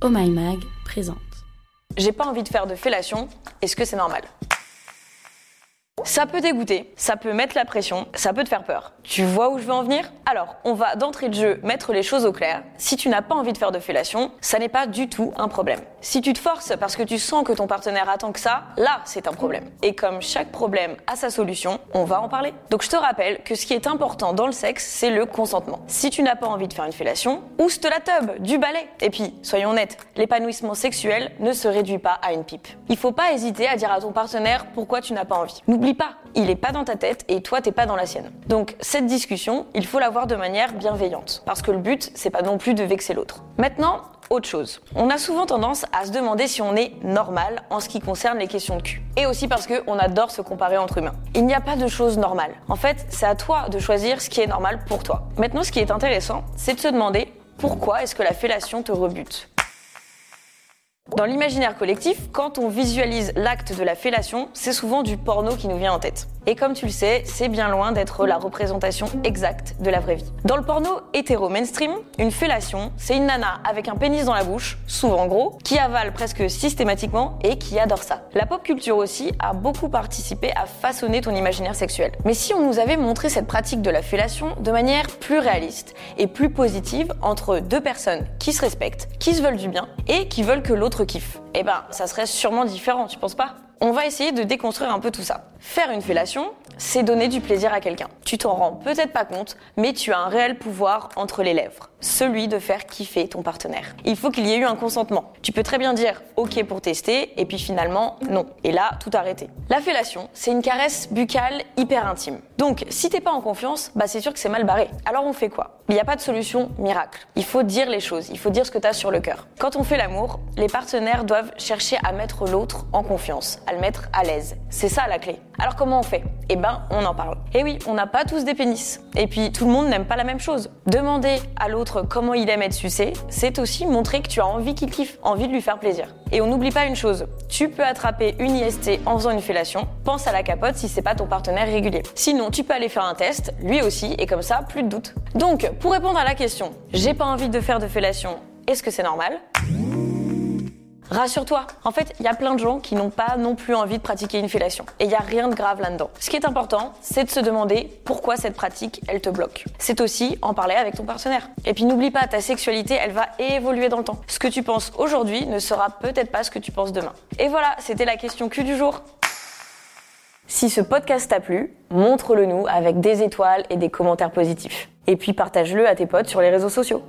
Oh My Mag présente. J'ai pas envie de faire de fellation, est-ce que c'est normal? Ça peut dégoûter, ça peut mettre la pression, ça peut te faire peur. Tu vois où je veux en venir? Alors, on va d'entrée de jeu mettre les choses au clair. Si tu n'as pas envie de faire de fellation, ça n'est pas du tout un problème. Si tu te forces parce que tu sens que ton partenaire attend que ça, là, c'est un problème. Et comme chaque problème a sa solution, on va en parler. Donc je te rappelle que ce qui est important dans le sexe, c'est le consentement. Si tu n'as pas envie de faire une fellation, ouste la tub, du balai. Et puis, soyons honnêtes, l'épanouissement sexuel ne se réduit pas à une pipe. Il faut pas hésiter à dire à ton partenaire pourquoi tu n'as pas envie. N'oublie il est pas dans ta tête et toi t'es pas dans la sienne. Donc cette discussion, il faut l'avoir de manière bienveillante, parce que le but c'est pas non plus de vexer l'autre. Maintenant, autre chose. On a souvent tendance à se demander si on est normal en ce qui concerne les questions de cul. Et aussi parce qu'on adore se comparer entre humains. Il n'y a pas de choses normales. En fait, c'est à toi de choisir ce qui est normal pour toi. Maintenant, ce qui est intéressant, c'est de se demander pourquoi est-ce que la fellation te rebute dans l'imaginaire collectif, quand on visualise l'acte de la fellation, c'est souvent du porno qui nous vient en tête. Et comme tu le sais, c'est bien loin d'être la représentation exacte de la vraie vie. Dans le porno hétéro mainstream, une fellation, c'est une nana avec un pénis dans la bouche, souvent gros, qui avale presque systématiquement et qui adore ça. La pop culture aussi a beaucoup participé à façonner ton imaginaire sexuel. Mais si on nous avait montré cette pratique de la fellation de manière plus réaliste et plus positive entre deux personnes qui se respectent, qui se veulent du bien et qui veulent que l'autre kiffe, eh ben ça serait sûrement différent, tu penses pas? On va essayer de déconstruire un peu tout ça. Faire une fellation, c'est donner du plaisir à quelqu'un. Tu t'en rends peut-être pas compte, mais tu as un réel pouvoir entre les lèvres, celui de faire kiffer ton partenaire. Il faut qu'il y ait eu un consentement. Tu peux très bien dire OK pour tester, et puis finalement non. Et là, tout arrêter. La fellation, c'est une caresse buccale hyper intime. Donc, si t'es pas en confiance, bah c'est sûr que c'est mal barré. Alors on fait quoi? Il n'y a pas de solution miracle. Il faut dire les choses, il faut dire ce que tu as sur le cœur. Quand on fait l'amour, les partenaires doivent chercher à mettre l'autre en confiance, à le mettre à l'aise. C'est ça la clé. Alors comment on fait? Eh ben, on en parle. Et oui, on n'a pas tous des pénis. Et puis, tout le monde n'aime pas la même chose. Demander à l'autre comment il aime être sucé, c'est aussi montrer que tu as envie qu'il kiffe, envie de lui faire plaisir. Et on n'oublie pas une chose, tu peux attraper une IST en faisant une fellation, pense à la capote si c'est pas ton partenaire régulier. Sinon, tu peux aller faire un test, lui aussi, et comme ça, plus de doute. Donc, pour répondre à la question, j'ai pas envie de faire de fellation, est-ce que c'est normal? Rassure-toi, en fait, il y a plein de gens qui n'ont pas non plus envie de pratiquer une fellation. Et il n'y a rien de grave là-dedans. Ce qui est important, c'est de se demander pourquoi cette pratique, elle te bloque. C'est aussi en parler avec ton partenaire. Et puis n'oublie pas, ta sexualité, elle va évoluer dans le temps. Ce que tu penses aujourd'hui ne sera peut-être pas ce que tu penses demain. Et voilà, c'était la question Q du jour. Si ce podcast t'a plu, montre-le nous avec des étoiles et des commentaires positifs. Et puis partage-le à tes potes sur les réseaux sociaux.